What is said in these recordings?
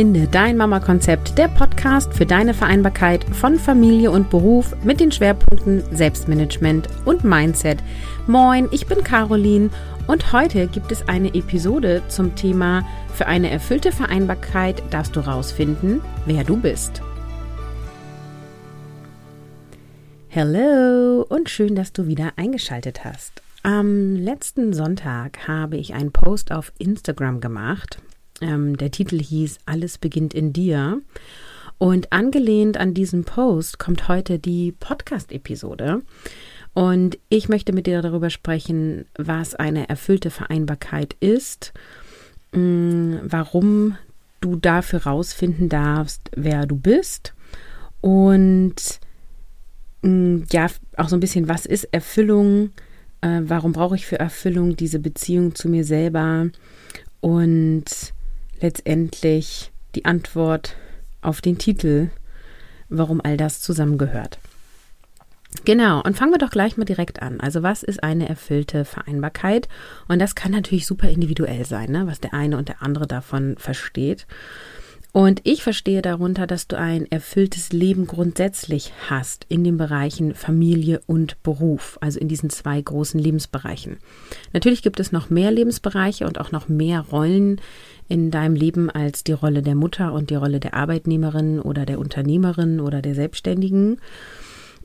Finde dein Mama-Konzept, der Podcast für deine Vereinbarkeit von Familie und Beruf mit den Schwerpunkten Selbstmanagement und Mindset. Moin, ich bin Caroline und heute gibt es eine Episode zum Thema Für eine erfüllte Vereinbarkeit darfst du rausfinden, wer du bist. Hallo und schön, dass du wieder eingeschaltet hast. Am letzten Sonntag habe ich einen Post auf Instagram gemacht. Ähm, der Titel hieß Alles beginnt in dir. Und angelehnt an diesen Post kommt heute die Podcast-Episode. Und ich möchte mit dir darüber sprechen, was eine erfüllte Vereinbarkeit ist, mm, warum du dafür rausfinden darfst, wer du bist und mm, ja, auch so ein bisschen, was ist Erfüllung, äh, warum brauche ich für Erfüllung diese Beziehung zu mir selber und letztendlich die Antwort auf den Titel, warum all das zusammengehört. Genau, und fangen wir doch gleich mal direkt an. Also was ist eine erfüllte Vereinbarkeit? Und das kann natürlich super individuell sein, ne? was der eine und der andere davon versteht. Und ich verstehe darunter, dass du ein erfülltes Leben grundsätzlich hast in den Bereichen Familie und Beruf, also in diesen zwei großen Lebensbereichen. Natürlich gibt es noch mehr Lebensbereiche und auch noch mehr Rollen in deinem Leben als die Rolle der Mutter und die Rolle der Arbeitnehmerin oder der Unternehmerin oder der Selbstständigen.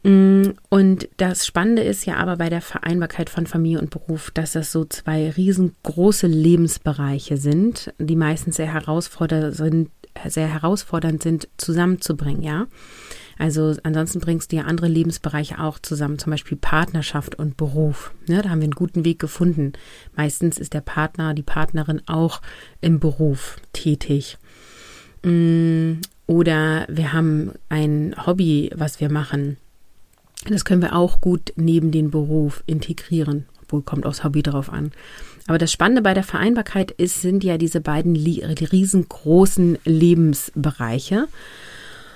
Mm, und das Spannende ist ja aber bei der Vereinbarkeit von Familie und Beruf, dass das so zwei riesengroße Lebensbereiche sind, die meistens sehr herausfordernd sind, sehr herausfordernd sind, zusammenzubringen, ja. Also ansonsten bringst du ja andere Lebensbereiche auch zusammen, zum Beispiel Partnerschaft und Beruf. Ne, da haben wir einen guten Weg gefunden. Meistens ist der Partner, die Partnerin auch im Beruf tätig. Mm, oder wir haben ein Hobby, was wir machen. Das können wir auch gut neben den Beruf integrieren. Obwohl kommt aufs Hobby drauf an. Aber das Spannende bei der Vereinbarkeit ist, sind ja diese beiden riesengroßen Lebensbereiche.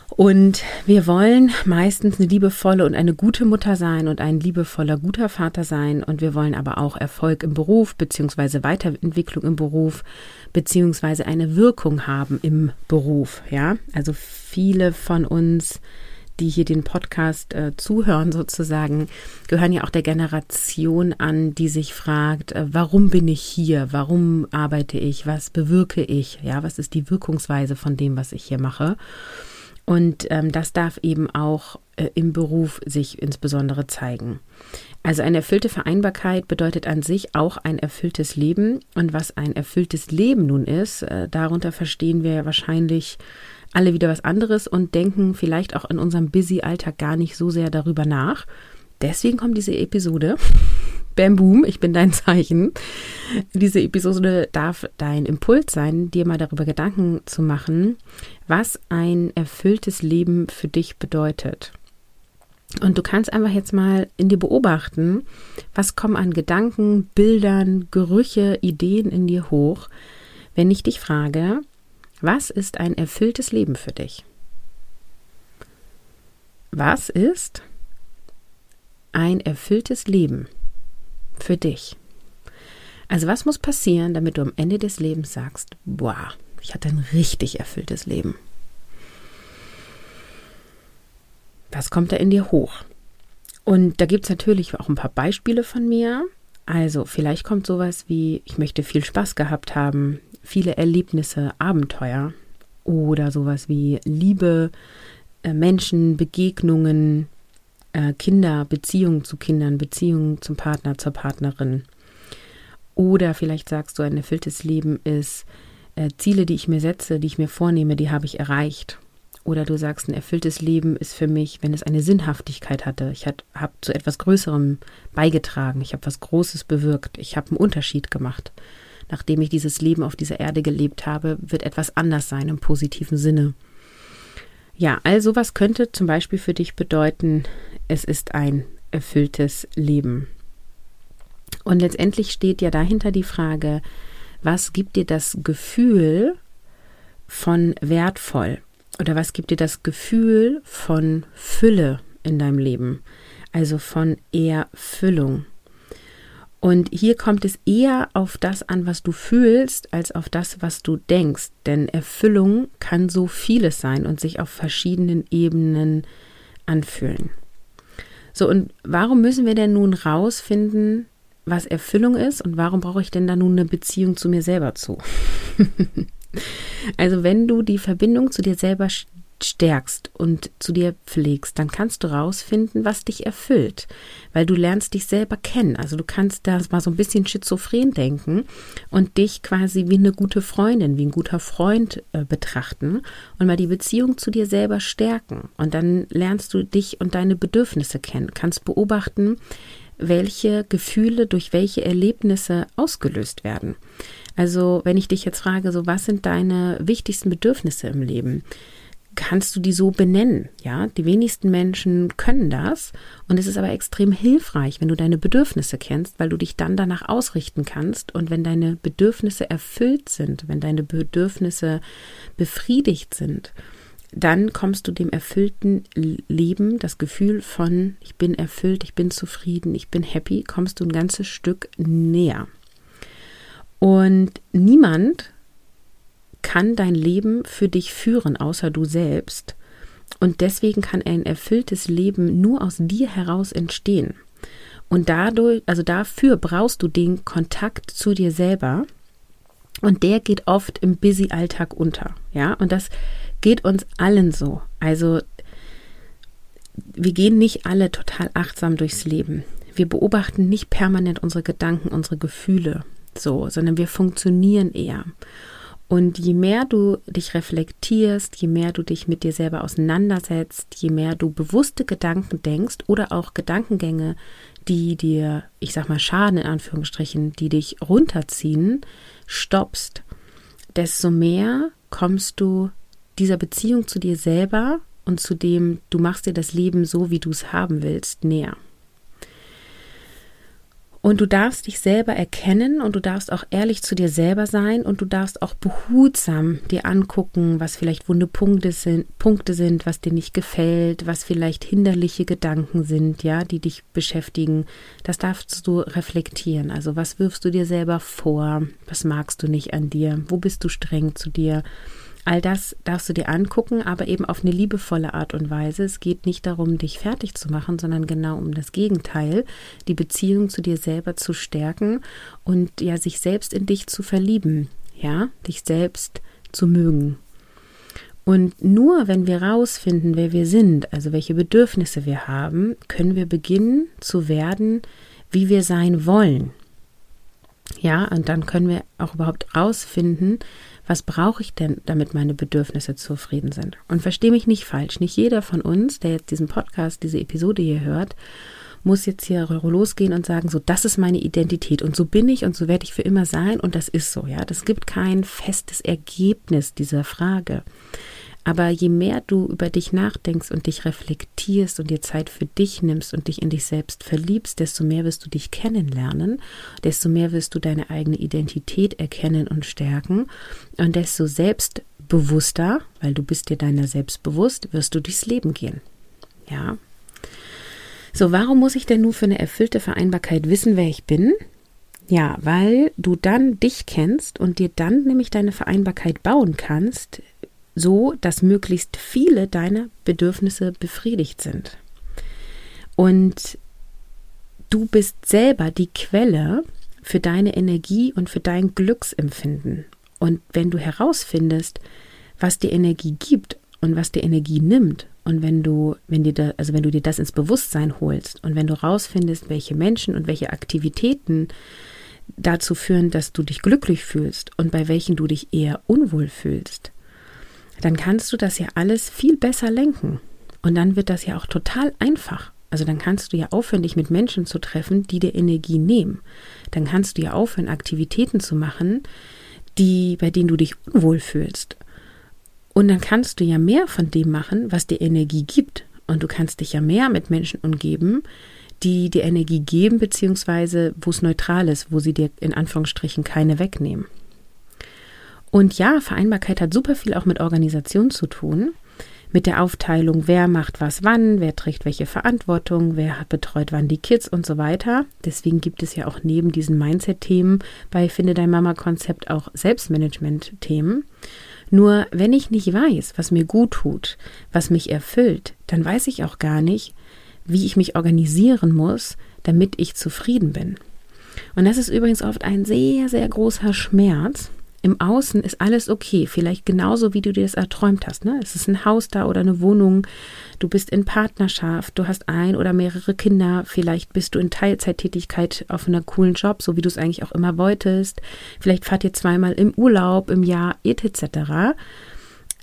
Und wir wollen meistens eine liebevolle und eine gute Mutter sein und ein liebevoller, guter Vater sein. Und wir wollen aber auch Erfolg im Beruf, beziehungsweise Weiterentwicklung im Beruf, beziehungsweise eine Wirkung haben im Beruf. Ja, also viele von uns die hier den Podcast äh, zuhören sozusagen, gehören ja auch der Generation an, die sich fragt, äh, warum bin ich hier? Warum arbeite ich? Was bewirke ich? Ja, was ist die Wirkungsweise von dem, was ich hier mache? Und ähm, das darf eben auch äh, im Beruf sich insbesondere zeigen. Also eine erfüllte Vereinbarkeit bedeutet an sich auch ein erfülltes Leben. Und was ein erfülltes Leben nun ist, äh, darunter verstehen wir wahrscheinlich alle wieder was anderes und denken vielleicht auch in unserem Busy-Alltag gar nicht so sehr darüber nach. Deswegen kommt diese Episode. Bam Boom, ich bin dein Zeichen. Diese Episode darf dein Impuls sein, dir mal darüber Gedanken zu machen, was ein erfülltes Leben für dich bedeutet. Und du kannst einfach jetzt mal in dir beobachten, was kommen an Gedanken, Bildern, Gerüche, Ideen in dir hoch, wenn ich dich frage, was ist ein erfülltes Leben für dich? Was ist ein erfülltes Leben für dich? Also was muss passieren, damit du am Ende des Lebens sagst, boah, ich hatte ein richtig erfülltes Leben? Was kommt da in dir hoch? Und da gibt es natürlich auch ein paar Beispiele von mir. Also vielleicht kommt sowas wie, ich möchte viel Spaß gehabt haben, viele Erlebnisse, Abenteuer oder sowas wie Liebe, äh, Menschen, Begegnungen, äh, Kinder, Beziehungen zu Kindern, Beziehungen zum Partner, zur Partnerin. Oder vielleicht sagst du, ein erfülltes Leben ist äh, Ziele, die ich mir setze, die ich mir vornehme, die habe ich erreicht. Oder du sagst, ein erfülltes Leben ist für mich, wenn es eine Sinnhaftigkeit hatte. Ich habe zu etwas Größerem beigetragen. Ich habe was Großes bewirkt. Ich habe einen Unterschied gemacht nachdem ich dieses Leben auf dieser Erde gelebt habe, wird etwas anders sein im positiven Sinne. Ja, also was könnte zum Beispiel für dich bedeuten, es ist ein erfülltes Leben. Und letztendlich steht ja dahinter die Frage, was gibt dir das Gefühl von wertvoll? Oder was gibt dir das Gefühl von Fülle in deinem Leben? Also von Erfüllung. Und hier kommt es eher auf das an, was du fühlst, als auf das, was du denkst. Denn Erfüllung kann so vieles sein und sich auf verschiedenen Ebenen anfühlen. So, und warum müssen wir denn nun rausfinden, was Erfüllung ist und warum brauche ich denn da nun eine Beziehung zu mir selber zu? also wenn du die Verbindung zu dir selber stärkst und zu dir pflegst, dann kannst du rausfinden, was dich erfüllt, weil du lernst dich selber kennen. Also du kannst da mal so ein bisschen schizophren denken und dich quasi wie eine gute Freundin, wie ein guter Freund äh, betrachten und mal die Beziehung zu dir selber stärken. Und dann lernst du dich und deine Bedürfnisse kennen, kannst beobachten, welche Gefühle durch welche Erlebnisse ausgelöst werden. Also, wenn ich dich jetzt frage, so was sind deine wichtigsten Bedürfnisse im Leben? Kannst du die so benennen. Ja, die wenigsten Menschen können das und es ist aber extrem hilfreich, wenn du deine Bedürfnisse kennst, weil du dich dann danach ausrichten kannst und wenn deine Bedürfnisse erfüllt sind, wenn deine Bedürfnisse befriedigt sind, dann kommst du dem erfüllten Leben, das Gefühl von ich bin erfüllt, ich bin zufrieden, ich bin happy, kommst du ein ganzes Stück näher. Und niemand kann dein Leben für dich führen, außer du selbst. Und deswegen kann ein erfülltes Leben nur aus dir heraus entstehen. Und dadurch, also dafür brauchst du den Kontakt zu dir selber. Und der geht oft im Busy-Alltag unter. Ja, und das geht uns allen so. Also, wir gehen nicht alle total achtsam durchs Leben. Wir beobachten nicht permanent unsere Gedanken, unsere Gefühle so, sondern wir funktionieren eher. Und je mehr du dich reflektierst, je mehr du dich mit dir selber auseinandersetzt, je mehr du bewusste Gedanken denkst oder auch Gedankengänge, die dir, ich sag mal, schaden in Anführungsstrichen, die dich runterziehen, stoppst, desto mehr kommst du dieser Beziehung zu dir selber und zu dem, du machst dir das Leben so, wie du es haben willst, näher. Und du darfst dich selber erkennen und du darfst auch ehrlich zu dir selber sein und du darfst auch behutsam dir angucken, was vielleicht wunde Punkte sind, Punkte sind, was dir nicht gefällt, was vielleicht hinderliche Gedanken sind, ja, die dich beschäftigen. Das darfst du reflektieren. Also was wirfst du dir selber vor? Was magst du nicht an dir? Wo bist du streng zu dir? All das darfst du dir angucken, aber eben auf eine liebevolle Art und Weise. Es geht nicht darum, dich fertig zu machen, sondern genau um das Gegenteil, die Beziehung zu dir selber zu stärken und ja, sich selbst in dich zu verlieben, ja, dich selbst zu mögen. Und nur wenn wir rausfinden, wer wir sind, also welche Bedürfnisse wir haben, können wir beginnen zu werden, wie wir sein wollen. Ja, und dann können wir auch überhaupt rausfinden, was brauche ich denn, damit meine Bedürfnisse zufrieden sind? Und verstehe mich nicht falsch, nicht jeder von uns, der jetzt diesen Podcast, diese Episode hier hört, muss jetzt hier losgehen und sagen, so, das ist meine Identität und so bin ich und so werde ich für immer sein und das ist so, ja. Das gibt kein festes Ergebnis dieser Frage. Aber je mehr du über dich nachdenkst und dich reflektierst und dir Zeit für dich nimmst und dich in dich selbst verliebst, desto mehr wirst du dich kennenlernen, desto mehr wirst du deine eigene Identität erkennen und stärken und desto selbstbewusster, weil du bist dir deiner selbst bewusst, wirst du durchs Leben gehen. Ja. So, warum muss ich denn nun für eine erfüllte Vereinbarkeit wissen, wer ich bin? Ja, weil du dann dich kennst und dir dann nämlich deine Vereinbarkeit bauen kannst, so dass möglichst viele deiner Bedürfnisse befriedigt sind. Und du bist selber die Quelle für deine Energie und für dein Glücksempfinden. Und wenn du herausfindest, was dir Energie gibt und was dir Energie nimmt, und wenn du, wenn dir da, also wenn du dir das ins Bewusstsein holst und wenn du herausfindest, welche Menschen und welche Aktivitäten dazu führen, dass du dich glücklich fühlst und bei welchen du dich eher unwohl fühlst, dann kannst du das ja alles viel besser lenken. Und dann wird das ja auch total einfach. Also dann kannst du ja aufhören, dich mit Menschen zu treffen, die dir Energie nehmen. Dann kannst du ja aufhören, Aktivitäten zu machen, die, bei denen du dich unwohl fühlst. Und dann kannst du ja mehr von dem machen, was dir Energie gibt. Und du kannst dich ja mehr mit Menschen umgeben, die dir Energie geben, beziehungsweise wo es neutral ist, wo sie dir in Anführungsstrichen keine wegnehmen. Und ja, Vereinbarkeit hat super viel auch mit Organisation zu tun. mit der Aufteilung, wer macht was wann, wer trägt welche Verantwortung, wer betreut wann die Kids und so weiter. Deswegen gibt es ja auch neben diesen Mindset-Themen bei Finde dein Mama-Konzept auch Selbstmanagement-Themen. Nur wenn ich nicht weiß, was mir gut tut, was mich erfüllt, dann weiß ich auch gar nicht, wie ich mich organisieren muss, damit ich zufrieden bin. Und das ist übrigens oft ein sehr, sehr großer Schmerz, im Außen ist alles okay, vielleicht genauso wie du dir das erträumt hast. Ne? Es ist ein Haus da oder eine Wohnung, du bist in Partnerschaft, du hast ein oder mehrere Kinder, vielleicht bist du in Teilzeittätigkeit auf einer coolen Job, so wie du es eigentlich auch immer wolltest. Vielleicht fahrt ihr zweimal im Urlaub im Jahr etc.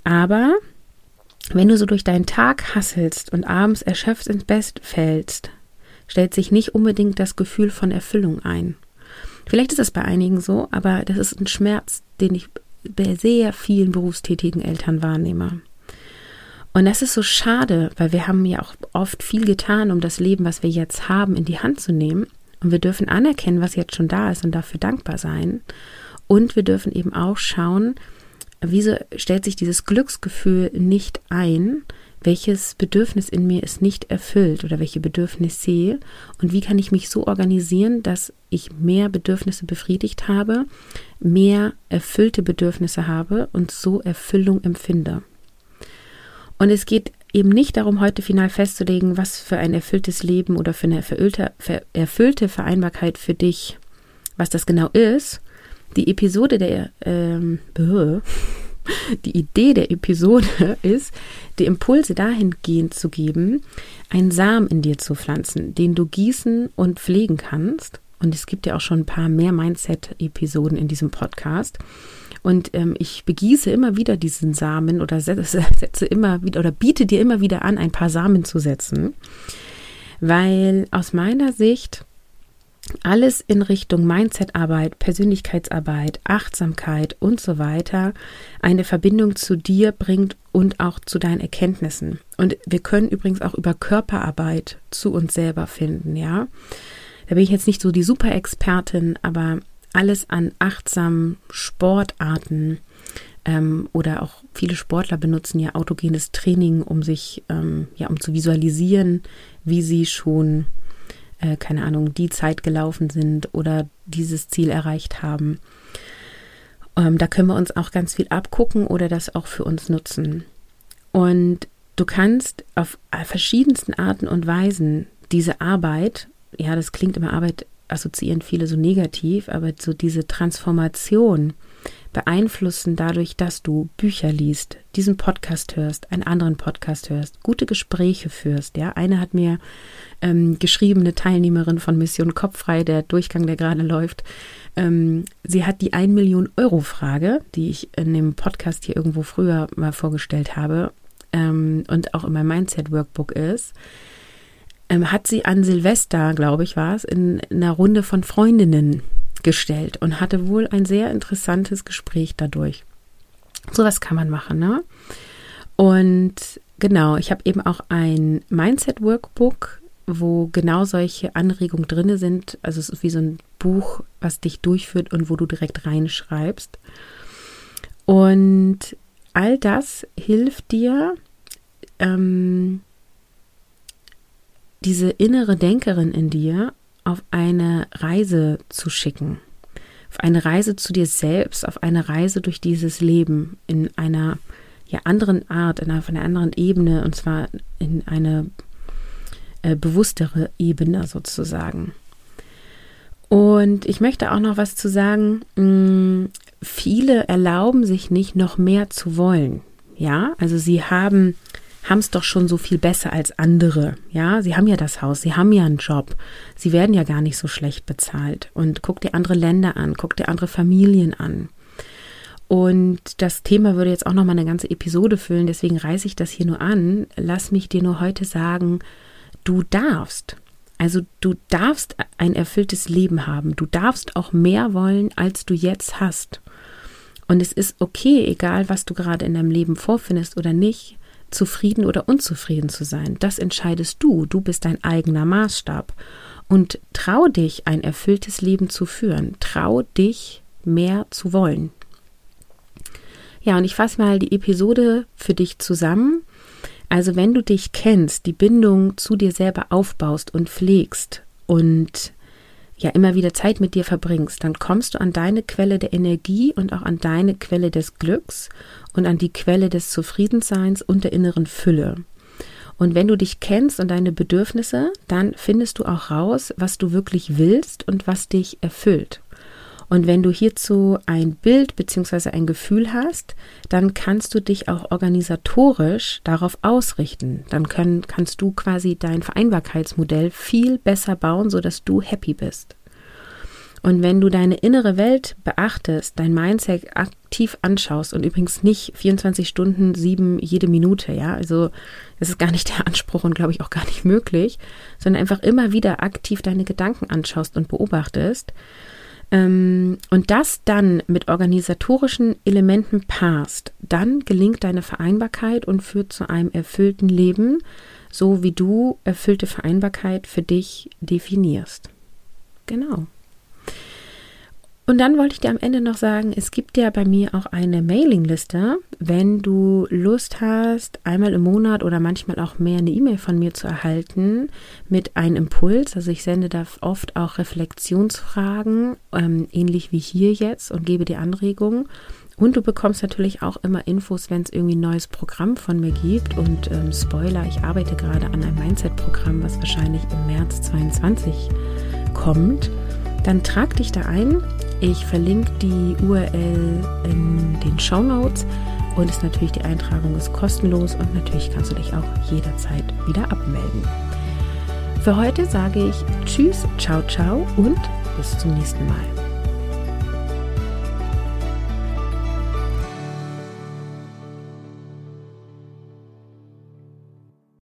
Aber wenn du so durch deinen Tag hasselst und abends erschöpft ins Bett fällst, stellt sich nicht unbedingt das Gefühl von Erfüllung ein. Vielleicht ist es bei einigen so, aber das ist ein Schmerz, den ich bei sehr vielen berufstätigen Eltern wahrnehme. Und das ist so schade, weil wir haben ja auch oft viel getan, um das Leben, was wir jetzt haben, in die Hand zu nehmen. Und wir dürfen anerkennen, was jetzt schon da ist und dafür dankbar sein. Und wir dürfen eben auch schauen, wieso stellt sich dieses Glücksgefühl nicht ein, welches Bedürfnis in mir ist nicht erfüllt oder welche Bedürfnis sehe und wie kann ich mich so organisieren, dass ich mehr Bedürfnisse befriedigt habe, mehr erfüllte Bedürfnisse habe und so Erfüllung empfinde. Und es geht eben nicht darum, heute final festzulegen, was für ein erfülltes Leben oder für eine erfüllte, erfüllte Vereinbarkeit für dich, was das genau ist. Die Episode der ähm, die Idee der Episode ist, die Impulse dahingehend zu geben, einen Samen in dir zu pflanzen, den du gießen und pflegen kannst. Und es gibt ja auch schon ein paar mehr Mindset-Episoden in diesem Podcast. Und ähm, ich begieße immer wieder diesen Samen oder setze, setze immer wieder oder biete dir immer wieder an, ein paar Samen zu setzen. Weil aus meiner Sicht alles in Richtung Mindsetarbeit, Persönlichkeitsarbeit, Achtsamkeit und so weiter eine Verbindung zu dir bringt und auch zu deinen Erkenntnissen. Und wir können übrigens auch über Körperarbeit zu uns selber finden, ja. Da bin ich jetzt nicht so die Super-Expertin, aber alles an achtsamen Sportarten ähm, oder auch viele Sportler benutzen ja autogenes Training, um sich, ähm, ja, um zu visualisieren, wie sie schon äh, keine Ahnung, die Zeit gelaufen sind oder dieses Ziel erreicht haben. Ähm, da können wir uns auch ganz viel abgucken oder das auch für uns nutzen. Und du kannst auf verschiedensten Arten und Weisen diese Arbeit, ja, das klingt immer Arbeit, assoziieren viele so negativ, aber so diese Transformation beeinflussen dadurch, dass du Bücher liest, diesen Podcast hörst, einen anderen Podcast hörst, gute Gespräche führst. Ja, eine hat mir ähm, geschrieben, eine Teilnehmerin von Mission Kopffrei, der Durchgang, der gerade läuft. Ähm, sie hat die 1 Million Euro Frage, die ich in dem Podcast hier irgendwo früher mal vorgestellt habe ähm, und auch in meinem Mindset Workbook ist ähm, hat sie an Silvester, glaube ich, war es, in, in einer Runde von Freundinnen gestellt und hatte wohl ein sehr interessantes Gespräch dadurch. Sowas kann man machen, ne? Und genau, ich habe eben auch ein Mindset-Workbook, wo genau solche Anregungen drin sind. Also es ist wie so ein Buch, was dich durchführt und wo du direkt reinschreibst. Und all das hilft dir, ähm, diese innere Denkerin in dir auf eine Reise zu schicken. Auf eine Reise zu dir selbst, auf eine Reise durch dieses Leben in einer ja, anderen Art, in einer, auf einer anderen Ebene, und zwar in eine äh, bewusstere Ebene sozusagen. Und ich möchte auch noch was zu sagen. Mh, mm, viele erlauben sich nicht noch mehr zu wollen. Ja, also sie haben haben es doch schon so viel besser als andere. Ja, sie haben ja das Haus, sie haben ja einen Job, sie werden ja gar nicht so schlecht bezahlt. Und guck dir andere Länder an, guck dir andere Familien an. Und das Thema würde jetzt auch noch mal eine ganze Episode füllen, deswegen reiße ich das hier nur an. Lass mich dir nur heute sagen, du darfst. Also du darfst ein erfülltes Leben haben. Du darfst auch mehr wollen, als du jetzt hast. Und es ist okay, egal was du gerade in deinem Leben vorfindest oder nicht zufrieden oder unzufrieden zu sein. Das entscheidest du. Du bist dein eigener Maßstab. Und trau dich, ein erfülltes Leben zu führen. Trau dich, mehr zu wollen. Ja, und ich fasse mal die Episode für dich zusammen. Also wenn du dich kennst, die Bindung zu dir selber aufbaust und pflegst und ja immer wieder Zeit mit dir verbringst, dann kommst du an deine Quelle der Energie und auch an deine Quelle des Glücks und an die Quelle des Zufriedenseins und der inneren Fülle. Und wenn du dich kennst und deine Bedürfnisse, dann findest du auch raus, was du wirklich willst und was dich erfüllt. Und wenn du hierzu ein Bild bzw. ein Gefühl hast, dann kannst du dich auch organisatorisch darauf ausrichten. Dann können, kannst du quasi dein Vereinbarkeitsmodell viel besser bauen, sodass du happy bist. Und wenn du deine innere Welt beachtest, dein Mindset aktiv anschaust und übrigens nicht 24 Stunden, sieben jede Minute, ja, also das ist gar nicht der Anspruch und glaube ich auch gar nicht möglich, sondern einfach immer wieder aktiv deine Gedanken anschaust und beobachtest, und das dann mit organisatorischen Elementen passt, dann gelingt deine Vereinbarkeit und führt zu einem erfüllten Leben, so wie du erfüllte Vereinbarkeit für dich definierst. Genau. Und dann wollte ich dir am Ende noch sagen, es gibt ja bei mir auch eine Mailingliste. Wenn du Lust hast, einmal im Monat oder manchmal auch mehr eine E-Mail von mir zu erhalten mit einem Impuls. Also ich sende da oft auch Reflexionsfragen, ähm, ähnlich wie hier jetzt, und gebe dir Anregungen. Und du bekommst natürlich auch immer Infos, wenn es irgendwie ein neues Programm von mir gibt. Und ähm, Spoiler, ich arbeite gerade an einem Mindset-Programm, was wahrscheinlich im März 22 kommt. Dann trag dich da ein ich verlinke die URL in den Show Notes und ist natürlich die Eintragung ist kostenlos und natürlich kannst du dich auch jederzeit wieder abmelden. Für heute sage ich Tschüss, ciao, ciao und bis zum nächsten Mal.